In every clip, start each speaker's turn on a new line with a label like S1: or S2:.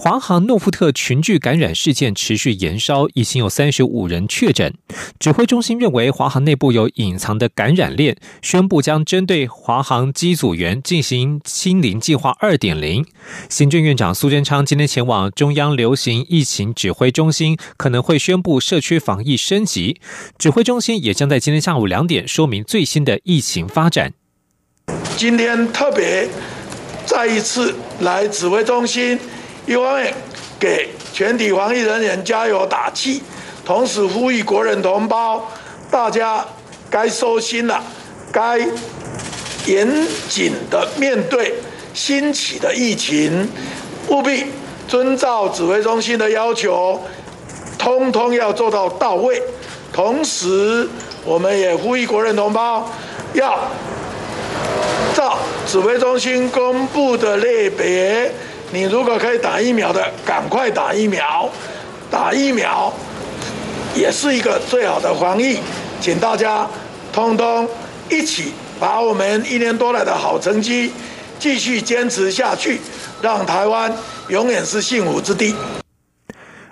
S1: 华航诺富特群聚感染事件持续延烧，已经有三十五人确诊。指挥中心认为华航内部有隐藏的感染链，宣布将针对华航机组员进行清零计划二点零。行政院长苏贞昌今天前往中央流行疫情指挥中心，可能会宣布社区防疫升级。指挥中心也将在今天下午两点说明最新的疫情发展。
S2: 今天特别再一次来指挥中心。一方面给全体防疫人员加油打气，同时呼吁国人同胞，大家该收心了，该严谨的面对新起的疫情，务必遵照指挥中心的要求，通通要做到到位。同时，我们也呼吁国人同胞，要照指挥中心公布的类别。你如果可以打疫苗的，赶快打疫苗。打疫苗也是一个最好的防疫，请大家通通一起把我们一年多来的好成绩继续坚持下去，让台湾永远是幸福之地。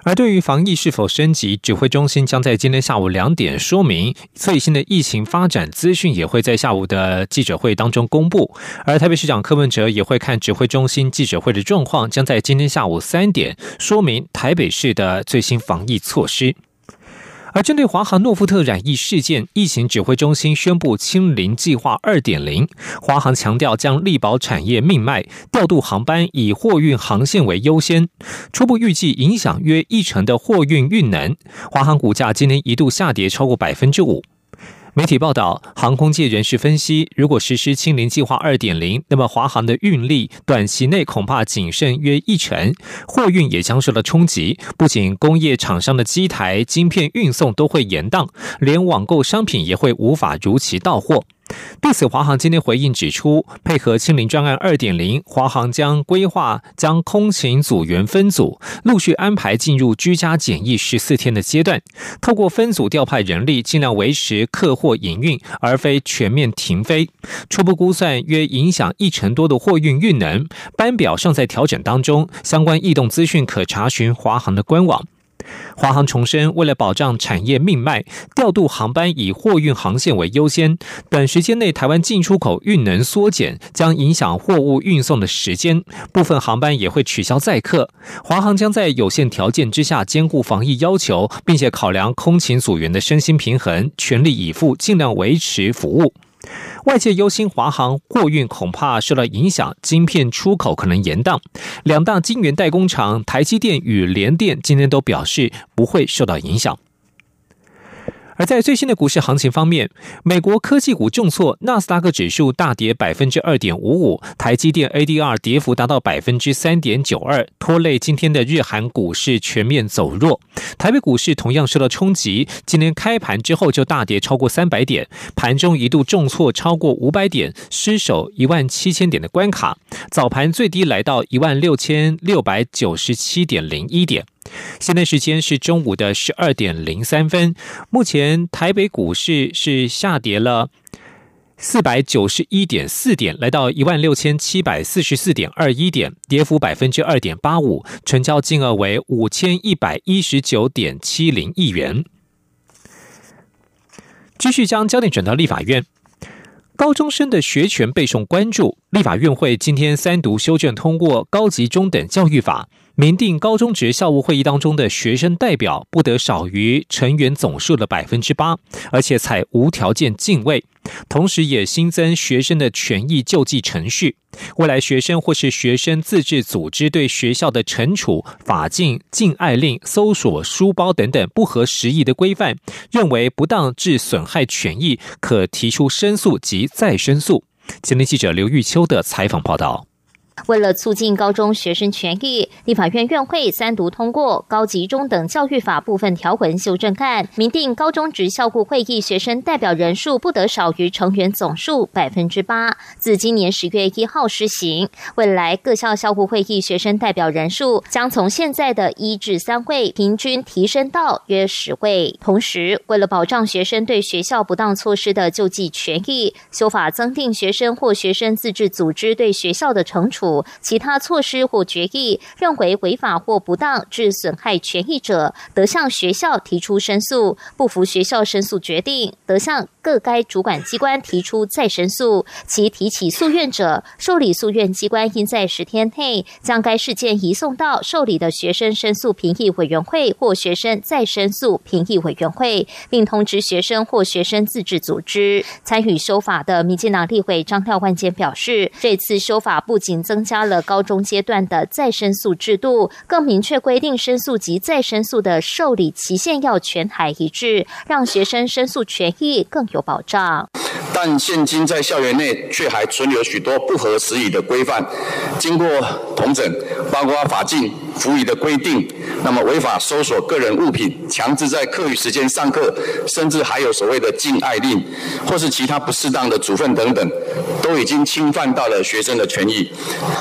S1: 而对于防疫是否升级，指挥中心将在今天下午两点说明最新的疫情发展资讯，也会在下午的记者会当中公布。而台北市长柯文哲也会看指挥中心记者会的状况，将在今天下午三点说明台北市的最新防疫措施。而针对华航诺富特染疫事件，疫情指挥中心宣布清零计划二点零。华航强调将力保产业命脉，调度航班以货运航线为优先。初步预计影响约一成的货运运能。华航股价今天一度下跌超过百分之五。媒体报道，航空界人士分析，如果实施清零计划二点零，那么华航的运力短期内恐怕仅剩约一成，货运也将受到冲击。不仅工业厂商的机台、晶片运送都会延宕，连网购商品也会无法如期到货。对此，华航今天回应指出，配合清零专案二点零，华航将规划将空勤组员分组，陆续安排进入居家检疫十四天的阶段，透过分组调派人力，尽量维持客货营运，而非全面停飞。初步估算，约影响一成多的货运运能，班表尚在调整当中，相关异动资讯可查询华航的官网。华航重申，为了保障产业命脉，调度航班以货运航线为优先。短时间内，台湾进出口运能缩减，将影响货物运送的时间，部分航班也会取消载客。华航将在有限条件之下，兼顾防疫要求，并且考量空勤组员的身心平衡，全力以赴，尽量维持服务。外界忧心华航货运恐怕受到影响，晶片出口可能延宕。两大晶圆代工厂台积电与联电今天都表示不会受到影响。而在最新的股市行情方面，美国科技股重挫，纳斯达克指数大跌百分之二点五五，台积电 ADR 跌幅达到百分之三点九二，拖累今天的日韩股市全面走弱。台北股市同样受到冲击，今天开盘之后就大跌超过三百点，盘中一度重挫超过五百点，失守一万七千点的关卡，早盘最低来到一万六千六百九十七点零一点。现在时间是中午的十二点零三分。目前台北股市是下跌了四百九十一点四点，来到一万六千七百四十四点二一点，跌幅百分之二点八五，成交金额为五千一百一十九点七零亿元。继续将焦点转到立法院，高中生的学权备受关注。立法院会今天三读修正通过《高级中等教育法》。明定高中职校务会议当中的学生代表不得少于成员总数的百分之八，而且采无条件进位。同时，也新增学生的权益救济程序。未来学生或是学生自治组织对学校的惩处、法禁、禁爱令、搜索书包等等不合时宜的规范，认为不当致损害权益，可提出申诉及再申诉。前天记者刘玉秋的采访报道。
S3: 为了促进高中学生权益，立法院院会三读通过《高级中等教育法》部分条文修正案，明定高中职校务会议学生代表人数不得少于成员总数百分之八，自今年十月一号施行。未来各校校务会议学生代表人数将从现在的一至三位，平均提升到约十位。同时，为了保障学生对学校不当措施的救济权益，修法增订学生或学生自治组织对学校的惩处。其他措施或决议认为违法或不当致损害权益者，得向学校提出申诉；不服学校申诉决定，得向各该主管机关提出再申诉。其提起诉愿者，受理诉愿机关应在十天内将该事件移送到受理的学生申诉评议委员会或学生再申诉评议委员会，并通知学生或学生自治组织参与修法的民进党立委张廖万坚表示，这次修法不仅增加了高中阶段的再申诉制度，更明确规定申诉及再申诉的受理期限要全台一致，让学生申诉权益更有有保障。
S4: 但现今在校园内却还存有许多不合时宜的规范，经过统整，包括法禁、服役的规定，那么违法搜索个人物品、强制在课余时间上课，甚至还有所谓的禁爱令，或是其他不适当的处分等等，都已经侵犯到了学生的权益。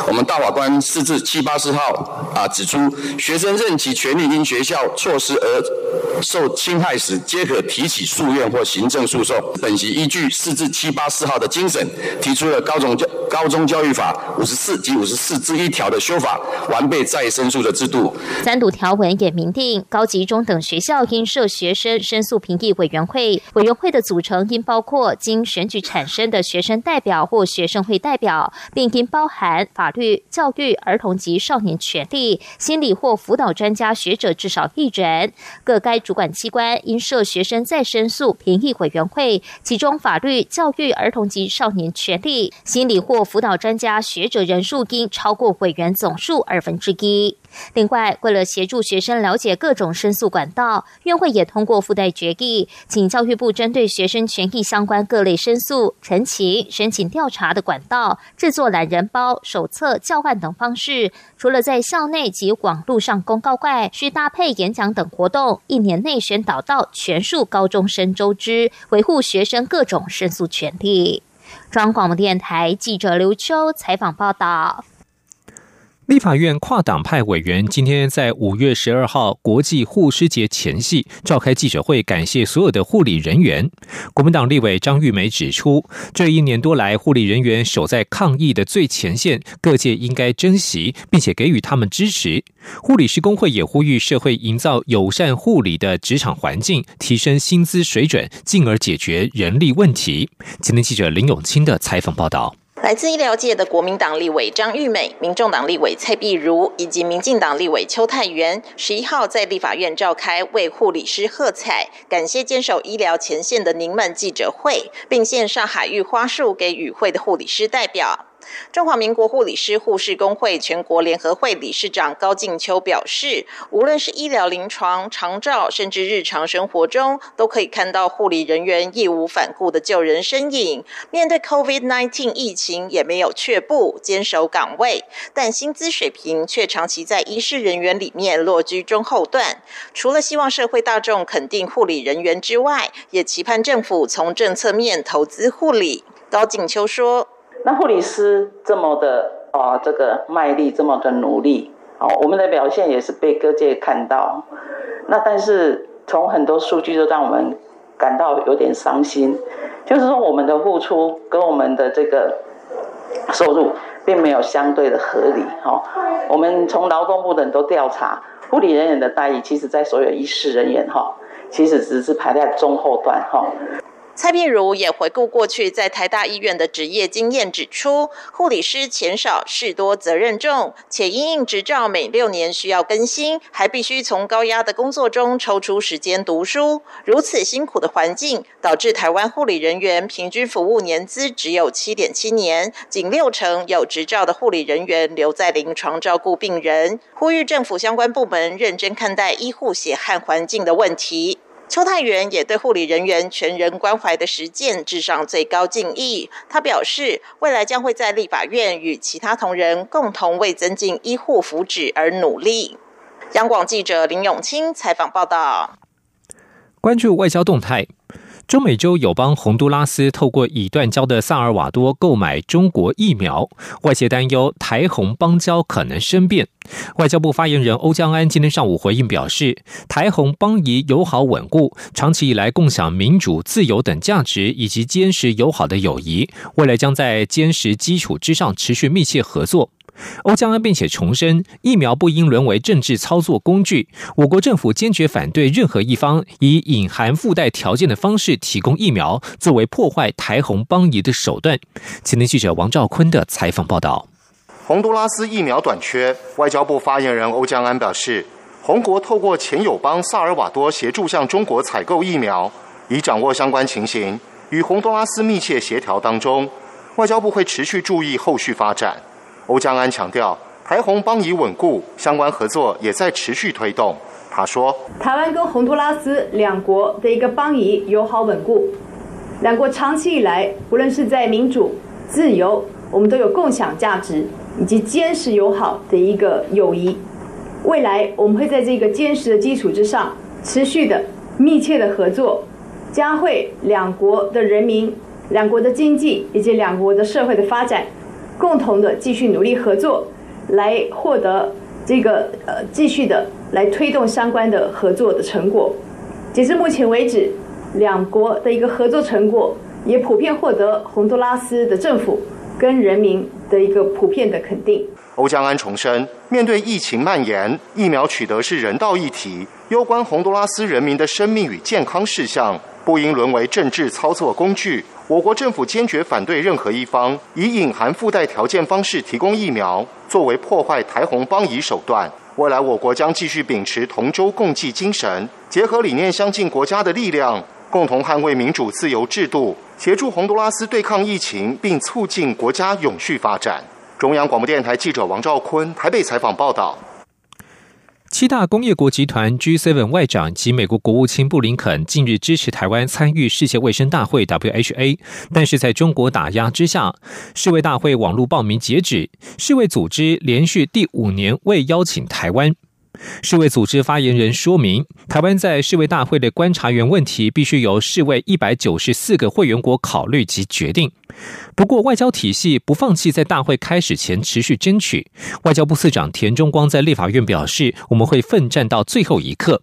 S4: 我们大法官释字七八四号啊指出，学生任其权利因学校措施而受侵害时，皆可提起诉愿或行政诉讼。本席依据释字七八四号的精神，提出了高中教高中教育法五十四及五十四之一条的修法，完备再申诉的制度。
S3: 三读条文也明定，高级中等学校应设学生申诉评议委员会，委员会的组成应包括经选举产生的学生代表或学生会代表，并应包含。法律、教育、儿童及少年权利、心理或辅导专家学者至少一人。各该主管机关应设学生再申诉评议委员会，其中法律、教育、儿童及少年权利、心理或辅导专家学者人数应超过委员总数二分之一。另外，为了协助学生了解各种申诉管道，院会也通过附带决议，请教育部针对学生权益相关各类申诉、陈情、申请调查的管道，制作懒人包、手册、教案等方式。除了在校内及网络上公告外，需搭配演讲等活动，一年内宣导到全数高中生周知，维护学生各种申诉权利。中央广播电台记者刘秋采访报道。
S1: 立法院跨党派委员今天在五月十二号国际护师节前夕召开记者会，感谢所有的护理人员。国民党立委张玉梅指出，这一年多来，护理人员守在抗疫的最前线，各界应该珍惜，并且给予他们支持。护理师工会也呼吁社会营造友善护理的职场环境，提升薪资水准，进而解决人力问题。今天记者林永清的采访报道。
S5: 来自医疗界的国民党立委张玉美、民众党立委蔡碧如以及民进党立委邱泰元，十一号在立法院召开为护理师喝彩、感谢坚守医疗前线的您们记者会，并献上海域花束给与会的护理师代表。中华民国护理师护士工会全国联合会理事长高静秋表示，无论是医疗临床、长照，甚至日常生活中，都可以看到护理人员义无反顾的救人身影。面对 COVID-19 疫情，也没有却步，坚守岗位，但薪资水平却长期在医师人员里面落居中后段。除了希望社会大众肯定护理人员之外，也期盼政府从政策面投资护理。高景秋说。
S6: 那护理师这么的啊，这个卖力，这么的努力，哦，我们的表现也是被各界看到。那但是从很多数据都让我们感到有点伤心，就是说我们的付出跟我们的这个收入并没有相对的合理。哈，我们从劳动部等都调查，护理人员的待遇，其实在所有医师人员哈，其实只是排在中后段哈。
S5: 蔡碧如也回顾过去在台大医院的职业经验，指出护理师钱少事多责任重，且因应执照每六年需要更新，还必须从高压的工作中抽出时间读书。如此辛苦的环境，导致台湾护理人员平均服务年资只有七点七年，仅六成有执照的护理人员留在临床照顾病人。呼吁政府相关部门认真看待医护血汗环境的问题。邱泰元也对护理人员全人关怀的实践致上最高敬意。他表示，未来将会在立法院与其他同仁共同为增进医护福祉而努力。央广记者林永清采访报道。
S1: 关注外交动态。中美洲友邦洪都拉斯透过已断交的萨尔瓦多购买中国疫苗，外界担忧台洪邦交可能生变。外交部发言人欧江安今天上午回应表示，台洪邦谊友好稳固，长期以来共享民主、自由等价值，以及坚实友好的友谊，未来将在坚实基础之上持续密切合作。欧江安并且重申，疫苗不应沦为政治操作工具。我国政府坚决反对任何一方以隐含附带条件的方式提供疫苗，作为破坏台红邦谊的手段。前天记者王兆坤的采访报道：
S7: 洪都拉斯疫苗短缺，外交部发言人欧江安表示，红国透过前友邦萨尔瓦多协助向中国采购疫苗，已掌握相关情形，与洪都拉斯密切协调当中，外交部会持续注意后续发展。欧江安强调，台红邦谊稳固，相关合作也在持续推动。他说：“
S8: 台湾跟洪都拉斯两国的一个邦谊友好稳固，两国长期以来，无论是在民主、自由，我们都有共享价值以及坚实友好的一个友谊。未来我们会在这个坚实的基础之上，持续的密切的合作，加惠两国的人民、两国的经济以及两国的社会的发展。”共同的继续努力合作，来获得这个呃继续的来推动相关的合作的成果。截至目前为止，两国的一个合作成果也普遍获得洪都拉斯的政府跟人民的一个普遍的肯定。
S7: 欧江安重申，面对疫情蔓延，疫苗取得是人道议题，攸关洪都拉斯人民的生命与健康事项，不应沦为政治操作工具。我国政府坚决反对任何一方以隐含附带条件方式提供疫苗，作为破坏台红邦谊手段。未来我国将继续秉持同舟共济精神，结合理念相近国家的力量，共同捍卫民主自由制度，协助洪都拉斯对抗疫情，并促进国家永续发展。中央广播电台记者王兆坤台北采访报道。
S1: 七大工业国集团 G7 外长及美国国务卿布林肯近日支持台湾参与世界卫生大会 （WHA），但是在中国打压之下，世卫大会网络报名截止，世卫组织连续第五年未邀请台湾。世卫组织发言人说明，台湾在世卫大会的观察员问题必须由世卫一百九十四个会员国考虑及决定。不过，外交体系不放弃在大会开始前持续争取。外交部次长田中光在立法院表示：“我们会奋战到最后一刻。”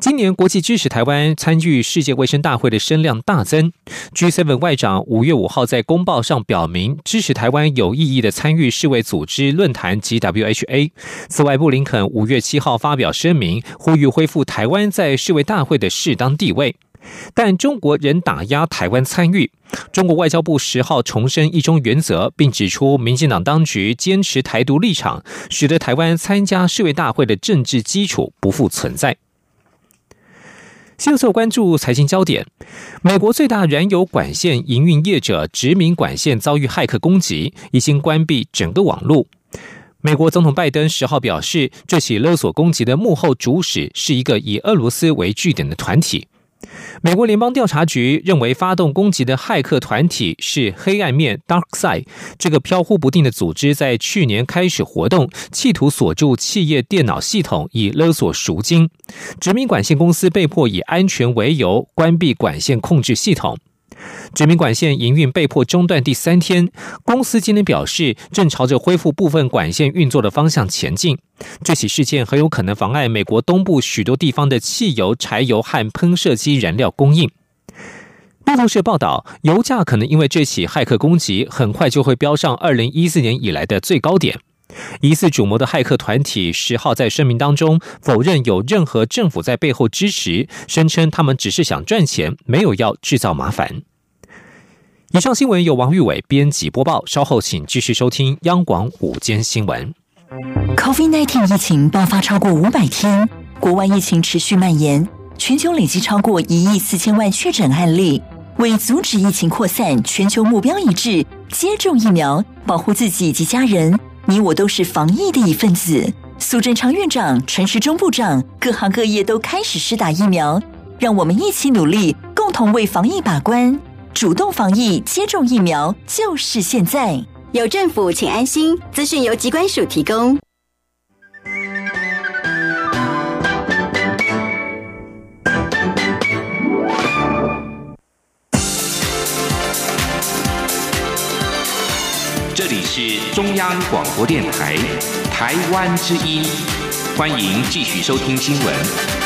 S1: 今年国际支持台湾参与世界卫生大会的声量大增。G7 外长五月五号在公报上表明支持台湾有意义的参与世卫组织论坛及 WHA。此外，布林肯五月七号发表声明，呼吁恢复台湾在世卫大会的适当地位。但中国仍打压台湾参与。中国外交部十号重申一中原则，并指出民进党当局坚持台独立场，使得台湾参加世卫大会的政治基础不复存在。迅速关注财经焦点：美国最大燃油管线营运业者殖民管线遭遇骇客攻击，已经关闭整个网络。美国总统拜登十号表示，这起勒索攻击的幕后主使是一个以俄罗斯为据点的团体。美国联邦调查局认为，发动攻击的骇客团体是黑暗面 （Dark Side） 这个飘忽不定的组织，在去年开始活动，企图锁住企业电脑系统，以勒索赎金。殖民管线公司被迫以安全为由关闭管线控制系统。殖民管线营运被迫中断第三天，公司今天表示正朝着恢复部分管线运作的方向前进。这起事件很有可能妨碍美国东部许多地方的汽油、柴油和喷射机燃料供应。路透社报道，油价可能因为这起骇客攻击，很快就会飙上二零一四年以来的最高点。疑似主谋的骇客团体十号在声明当中否认有任何政府在背后支持，声称他们只是想赚钱，没有要制造麻烦。以上新闻由王玉伟编辑播报，稍后请继续收听央广午间新闻。
S9: COVID-19 疫情爆发超过五百天，国外疫情持续蔓延，全球累计超过一亿四千万确诊案例。为阻止疫情扩散，全球目标一致，接种疫苗，保护自己及家人。你我都是防疫的一份子。苏贞昌院长、陈时中部长，各行各业都开始施打疫苗。让我们一起努力，共同为防疫把关。主动防疫，接种疫苗就是现在。
S10: 有政府，请安心。资讯由机关署提供。
S11: 这里是中央广播电台台湾之音，欢迎继续收听新闻。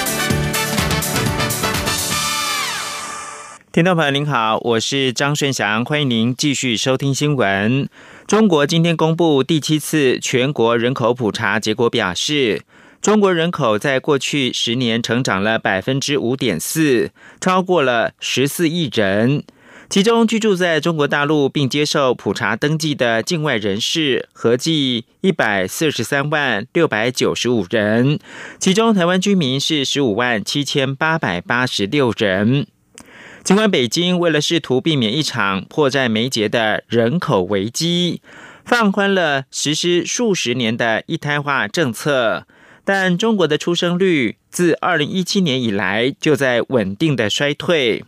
S12: 听众朋友您好，我是张顺祥，欢迎您继续收听新闻。中国今天公布第七次全国人口普查结果，表示中国人口在过去十年成长了百分之五点四，超过了十四亿人。其中居住在中国大陆并接受普查登记的境外人士合计一百四十三万六百九十五人，其中台湾居民是十五万七千八百八十六人。尽管北京为了试图避免一场迫在眉睫的人口危机，放宽了实施数十年的一胎化政策，但中国的出生率自二零一七年以来就在稳定的衰退。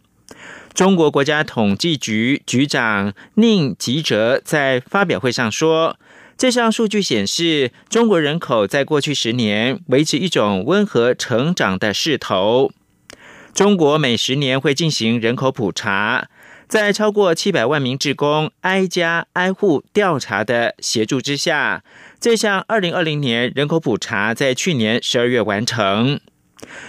S12: 中国国家统计局局长宁吉喆在发表会上说：“这项数据显示，中国人口在过去十年维持一种温和成长的势头。中国每十年会进行人口普查，在超过七百万名职工挨家挨户调查的协助之下，这项二零二零年人口普查在去年十二月完成。”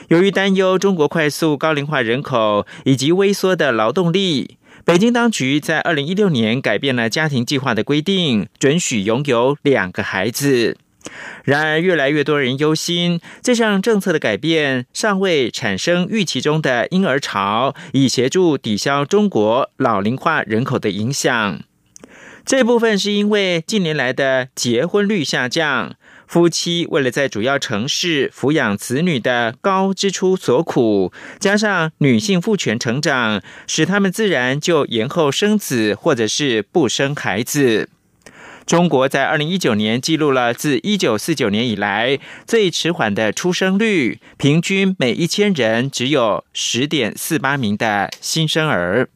S12: 由于担忧中国快速高龄化人口以及微缩的劳动力，北京当局在二零一六年改变了家庭计划的规定，准许拥有两个孩子。然而，越来越多人忧心，这项政策的改变尚未产生预期中的婴儿潮，以协助抵消中国老龄化人口的影响。这部分是因为近年来的结婚率下降。夫妻为了在主要城市抚养子女的高支出所苦，加上女性父权成长，使他们自然就延后生子，或者是不生孩子。中国在二零一九年记录了自一九四九年以来最迟缓的出生率，平均每一千人只有十点四八名的新生儿。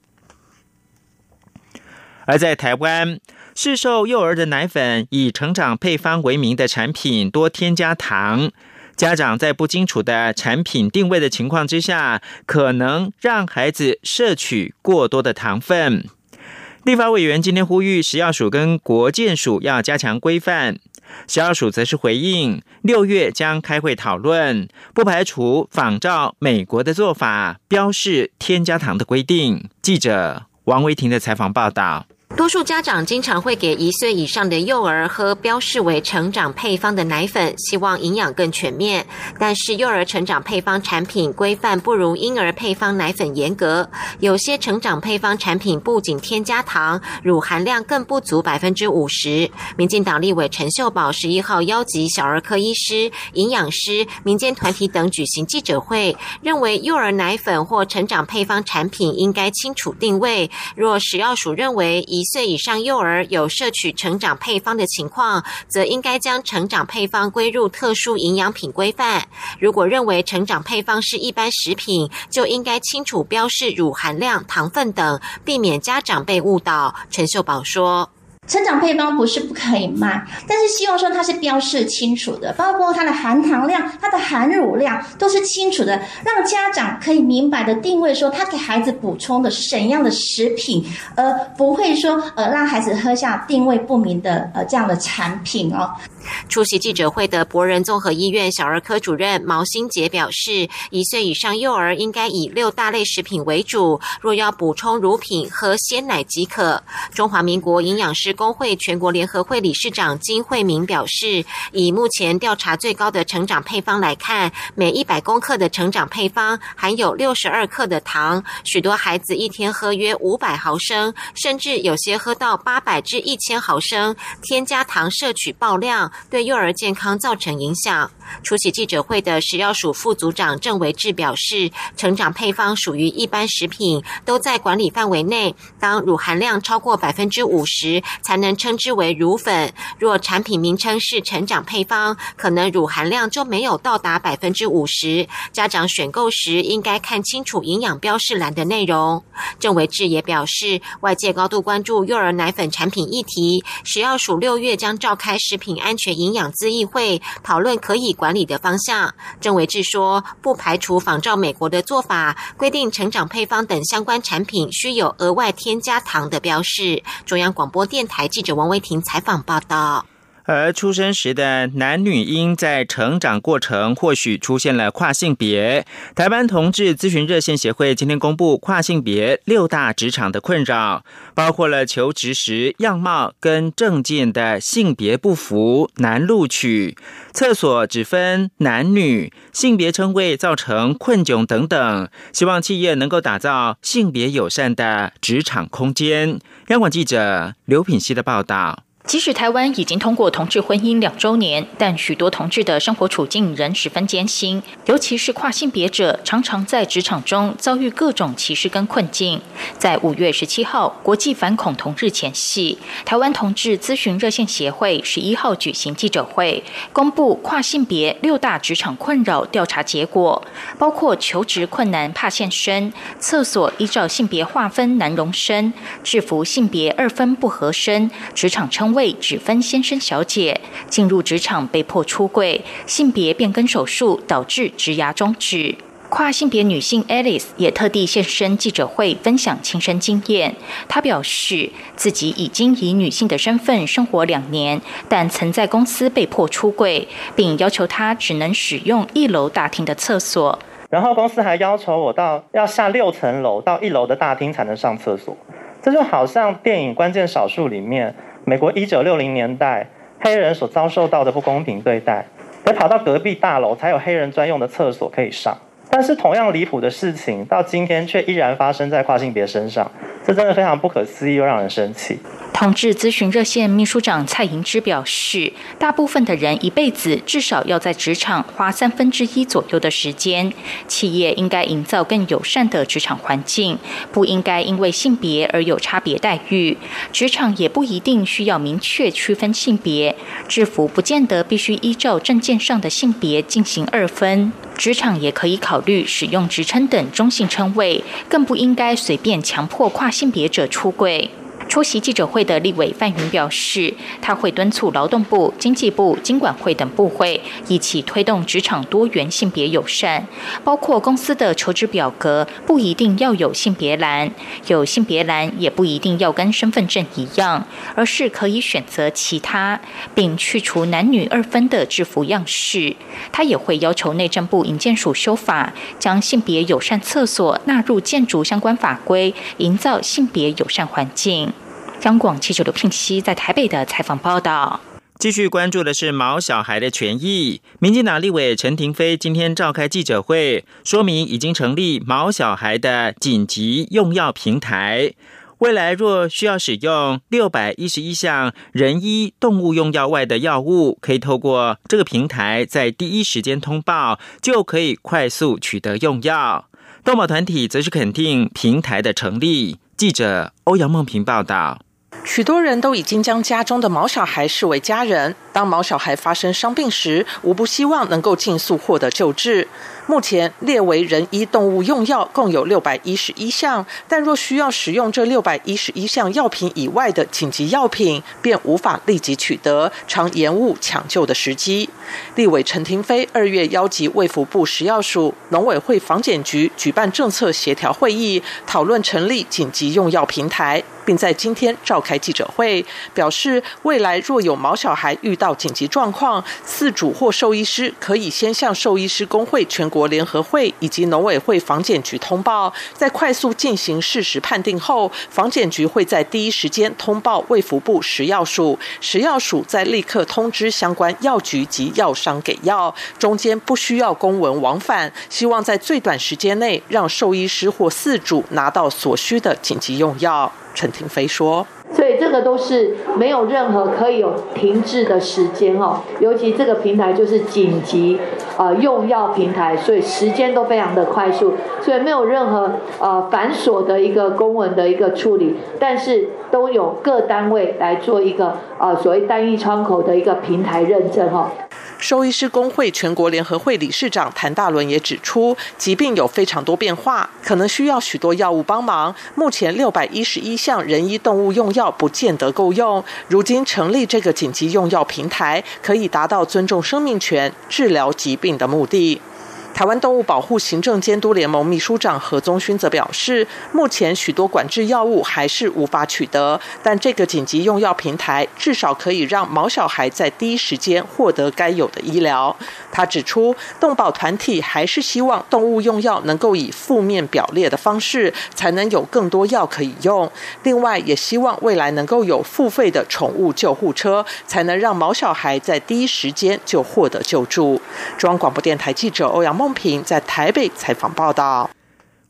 S12: 而在台湾。市售幼儿的奶粉以成长配方为名的产品多添加糖，家长在不清楚的产品定位的情况之下，可能让孩子摄取过多的糖分。立法委员今天呼吁食药署跟国建署要加强规范，食药署则是回应，六月将开会讨论，不排除仿照美国的做法，标示添加糖的规定。记者王维婷的采访报道。
S13: 多数家长经常会给一岁以上的幼儿喝标示为成长配方的奶粉，希望营养更全面。但是幼儿成长配方产品规范不如婴儿配方奶粉严格，有些成长配方产品不仅添加糖，乳含量更不足百分之五十。民进党立委陈秀宝十一号邀集小儿科医师、营养师、民间团体等举行记者会，认为幼儿奶粉或成长配方产品应该清楚定位。若食药署认为一岁以上幼儿有摄取成长配方的情况，则应该将成长配方归入特殊营养品规范。如果认为成长配方是一般食品，就应该清楚标示乳含量、糖分等，避免家长被误导。陈秀宝说。
S14: 成长配方不是不可以卖，但是希望说它是标示清楚的，包括它的含糖量、它的含乳量都是清楚的，让家长可以明白的定位说他给孩子补充的是怎样的食品，而不会说呃让孩子喝下定位不明的呃这样的产品哦。
S13: 出席记者会的博仁综合医院小儿科主任毛新杰表示，一岁以上幼儿应该以六大类食品为主，若要补充乳品，喝鲜奶即可。中华民国营养师工会全国联合会理事长金惠明表示，以目前调查最高的成长配方来看，每一百公克的成长配方含有六十二克的糖，许多孩子一天喝约五百毫升，甚至有些喝到八百至一千毫升，添加糖摄取爆量。对幼儿健康造成影响。出席记者会的食药署副组长郑维志表示，成长配方属于一般食品，都在管理范围内。当乳含量超过百分之五十，才能称之为乳粉。若产品名称是成长配方，可能乳含量就没有到达百分之五十。家长选购时应该看清楚营养标示栏的内容。郑维志也表示，外界高度关注幼儿奶粉产品议题，食药署六月将召开食品安全营养咨议会，讨论可以管理的方向。郑维志说，不排除仿照美国的做法，规定成长配方等相关产品需有额外添加糖的标示。中央广播电台记者王维婷采访报道。
S12: 而出生时的男女婴在成长过程或许出现了跨性别。台湾同志咨询热线协会今天公布跨性别六大职场的困扰，包括了求职时样貌跟证件的性别不符、难录取、厕所只分男女、性别称谓造成困窘等等。希望企业能够打造性别友善的职场空间。央广记者刘品希的报道。
S15: 即使台湾已经通过同志婚姻两周年，但许多同志的生活处境仍十分艰辛，尤其是跨性别者，常常在职场中遭遇各种歧视跟困境。在五月十七号国际反恐同日前夕，台湾同志咨询热线协会十一号举行记者会，公布跨性别六大职场困扰调查结果，包括求职困难怕现身、厕所依照性别划分难容身、制服性别二分不合身、职场称谓。会只分先生小姐进入职场被迫出柜，性别变更手术导致职涯终止。跨性别女性 Alice 也特地现身记者会分享亲身经验。她表示自己已经以女性的身份生活两年，但曾在公司被迫出柜，并要求她只能使用一楼大厅的厕所。
S16: 然后公司还要求我到要下六层楼到一楼的大厅才能上厕所。这就好像电影《关键少数》里面。美国一九六零年代黑人所遭受到的不公平对待，得跑到隔壁大楼才有黑人专用的厕所可以上。但是同样离谱的事情，到今天却依然发生在跨性别身上，这真的非常不可思议又让人生气。
S15: 同志咨询热线秘书长蔡莹之表示，大部分的人一辈子至少要在职场花三分之一左右的时间，企业应该营造更友善的职场环境，不应该因为性别而有差别待遇。职场也不一定需要明确区分性别，制服不见得必须依照证件上的性别进行二分，职场也可以考考虑使用职称等中性称谓，更不应该随便强迫跨性别者出柜。出席记者会的立委范云表示，他会敦促劳动部、经济部、经管会等部会一起推动职场多元性别友善，包括公司的求职表格不一定要有性别栏，有性别栏也不一定要跟身份证一样，而是可以选择其他，并去除男女二分的制服样式。他也会要求内政部营建署修法，将性别友善厕所纳入建筑相关法规，营造性别友善环境。张广记者刘聘息在台北的采访报道。
S12: 继续关注的是毛小孩的权益。民进党立委陈廷飞今天召开记者会，说明已经成立毛小孩的紧急用药平台。未来若需要使用六百一十一项人医动物用药外的药物，可以透过这个平台在第一时间通报，就可以快速取得用药。动保团体则是肯定平台的成立。记者欧阳梦平报道。
S17: 许多人都已经将家中的毛小孩视为家人。当毛小孩发生伤病时，无不希望能够尽速获得救治。目前列为人医动物用药共有六百一十一项，但若需要使用这六百一十一项药品以外的紧急药品，便无法立即取得，常延误抢救的时机。立委陈廷飞二月邀集卫福部食药署、农委会防检局举办政策协调会议，讨论成立紧急用药平台，并在今天召开记者会，表示未来若有毛小孩遇到紧急状况，饲主或兽医师可以先向兽医师工会全国。联合会以及农委会防检局通报，在快速进行事实判定后，防检局会在第一时间通报卫福部食药署，食药署再立刻通知相关药局及药商给药，中间不需要公文往返。希望在最短时间内让兽医师或饲主拿到所需的紧急用药。陈廷飞说。
S18: 所以这个都是没有任何可以有停滞的时间哦。尤其这个平台就是紧急呃用药平台，所以时间都非常的快速，所以没有任何呃繁琐的一个公文的一个处理，但是都有各单位来做一个呃所谓单一窗口的一个平台认证哈。
S17: 兽医师工会全国联合会理事长谭大伦也指出，疾病有非常多变化，可能需要许多药物帮忙。目前六百一十一项人医动物用药药不见得够用，如今成立这个紧急用药平台，可以达到尊重生命权、治疗疾病的目的。台湾动物保护行政监督联盟秘书长何宗勋则表示，目前许多管制药物还是无法取得，但这个紧急用药平台至少可以让毛小孩在第一时间获得该有的医疗。他指出，动保团体还是希望动物用药能够以负面表列的方式，才能有更多药可以用。另外，也希望未来能够有付费的宠物救护车，才能让毛小孩在第一时间就获得救助。中央广播电台记者欧阳梦。平在台北采访报道。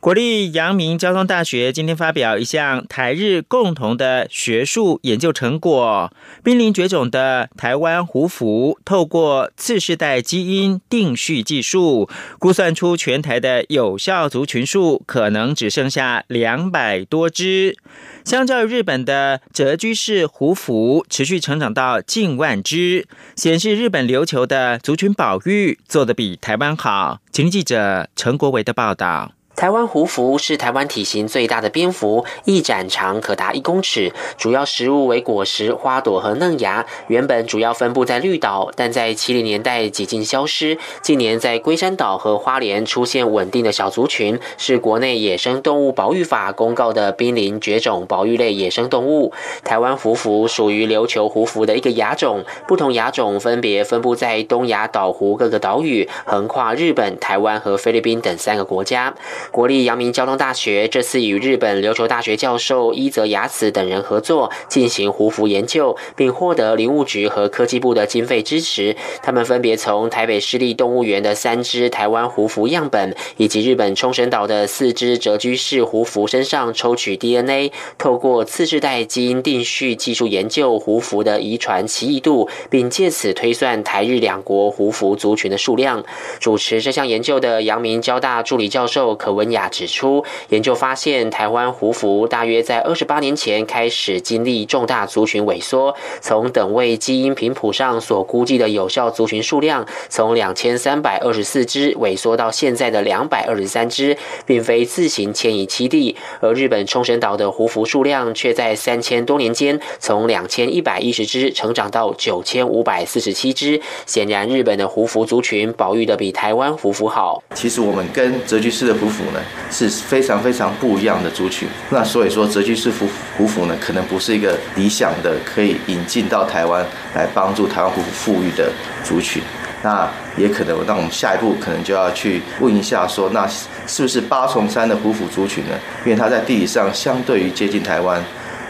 S12: 国立阳明交通大学今天发表一项台日共同的学术研究成果：濒临绝种的台湾胡蝠，透过次世代基因定序技术，估算出全台的有效族群数可能只剩下两百多只。相较日本的蛰居式胡蝠，持续成长到近万只，显示日本琉球的族群保育做得比台湾好。请记者陈国维的报道。
S19: 台湾胡蝠是台湾体型最大的蝙蝠，翼展长可达一公尺，主要食物为果实、花朵和嫩芽。原本主要分布在绿岛，但在七零年代几近消失。近年在龟山岛和花莲出现稳定的小族群，是国内野生动物保育法公告的濒临绝种保育类野生动物。台湾胡蝠属于琉球胡蝠的一个亚种，不同亚种分别分布在东亚岛湖各个岛屿，横跨日本、台湾和菲律宾等三个国家。国立阳明交通大学这次与日本琉球大学教授伊泽雅子等人合作进行胡蝠研究，并获得林务局和科技部的经费支持。他们分别从台北市立动物园的三只台湾胡蝠样本，以及日本冲绳岛的四只蛰居式胡蝠身上抽取 DNA，透过次世代基因定序技术研究胡蝠的遗传奇异度，并借此推算台日两国胡蝠族群的数量。主持这项研究的阳明交大助理教授可。文雅指出，研究发现，台湾胡蝠大约在二十八年前开始经历重大族群萎缩。从等位基因频谱上所估计的有效族群数量，从两千三百二十四只萎缩到现在的两百二十三只，并非自行迁移栖地。而日本冲绳岛的胡蝠数量却在三千多年间，从两千一百一十只成长到九千五百四十七只。显然，日本的胡蝠族群保育的比台湾胡蝠好。
S20: 其实，我们跟泽居士的胡府呢。是非常非常不一样的族群，那所以说泽居士胡胡府呢，可能不是一个理想的可以引进到台湾来帮助台湾胡府富裕的族群，那也可能，那我们下一步可能就要去问一下，说那是不是八重山的胡府族群呢？因为它在地理上相对于接近台湾，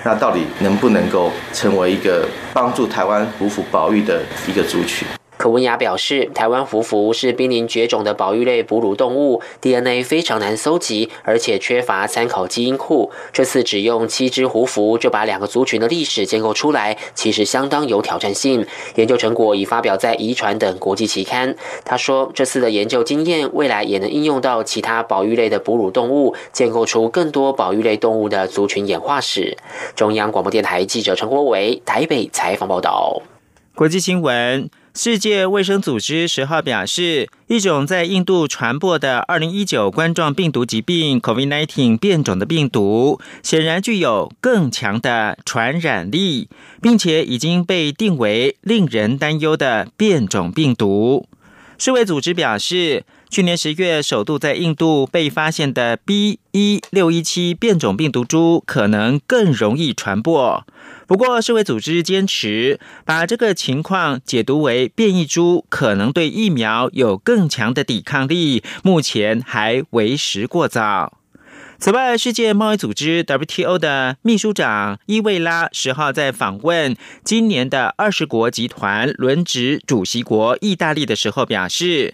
S20: 那到底能不能够成为一个帮助台湾胡府保育的一个族群？
S19: 可文雅表示，台湾胡蝠是濒临绝种的保育类哺乳动物，DNA 非常难搜集，而且缺乏参考基因库。这次只用七只胡蝠就把两个族群的历史建构出来，其实相当有挑战性。研究成果已发表在《遗传》等国际期刊。他说，这次的研究经验，未来也能应用到其他保育类的哺乳动物，建构出更多保育类动物的族群演化史。中央广播电台记者陈国伟台北采访报道。
S12: 国际新闻。世界卫生组织十号表示，一种在印度传播的二零一九冠状病毒疾病 （COVID-19） 变种的病毒，显然具有更强的传染力，并且已经被定为令人担忧的变种病毒。世卫组织表示，去年十月首度在印度被发现的 B. 一六一七变种病毒株可能更容易传播。不过，世卫组织坚持把这个情况解读为变异株可能对疫苗有更强的抵抗力，目前还为时过早。此外，世界贸易组织 WTO 的秘书长伊维拉十号在访问今年的二十国集团轮值主席国意大利的时候表示。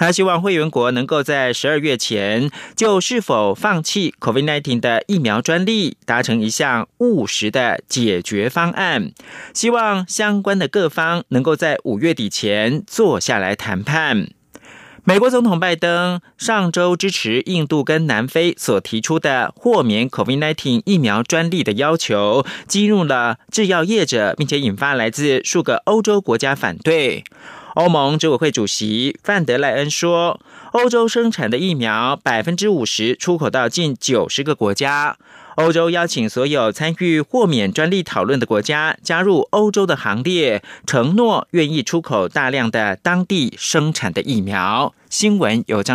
S12: 他希望会员国能够在十二月前就是否放弃 COVID-19 的疫苗专利达成一项务实的解决方案，希望相关的各方能够在五月底前坐下来谈判。美国总统拜登上周支持印度跟南非所提出的豁免 COVID-19 疫苗专利的要求，激怒了制药业者，并且引发来自数个欧洲国家反对。欧盟执委会主席范德赖恩说：“欧洲生产的疫苗百分之五十出口到近九十个国家。”欧洲邀请所有参与豁免专利讨论的国家加入欧洲的行列，承诺愿意出口大量的当地生产的疫苗。新闻有张。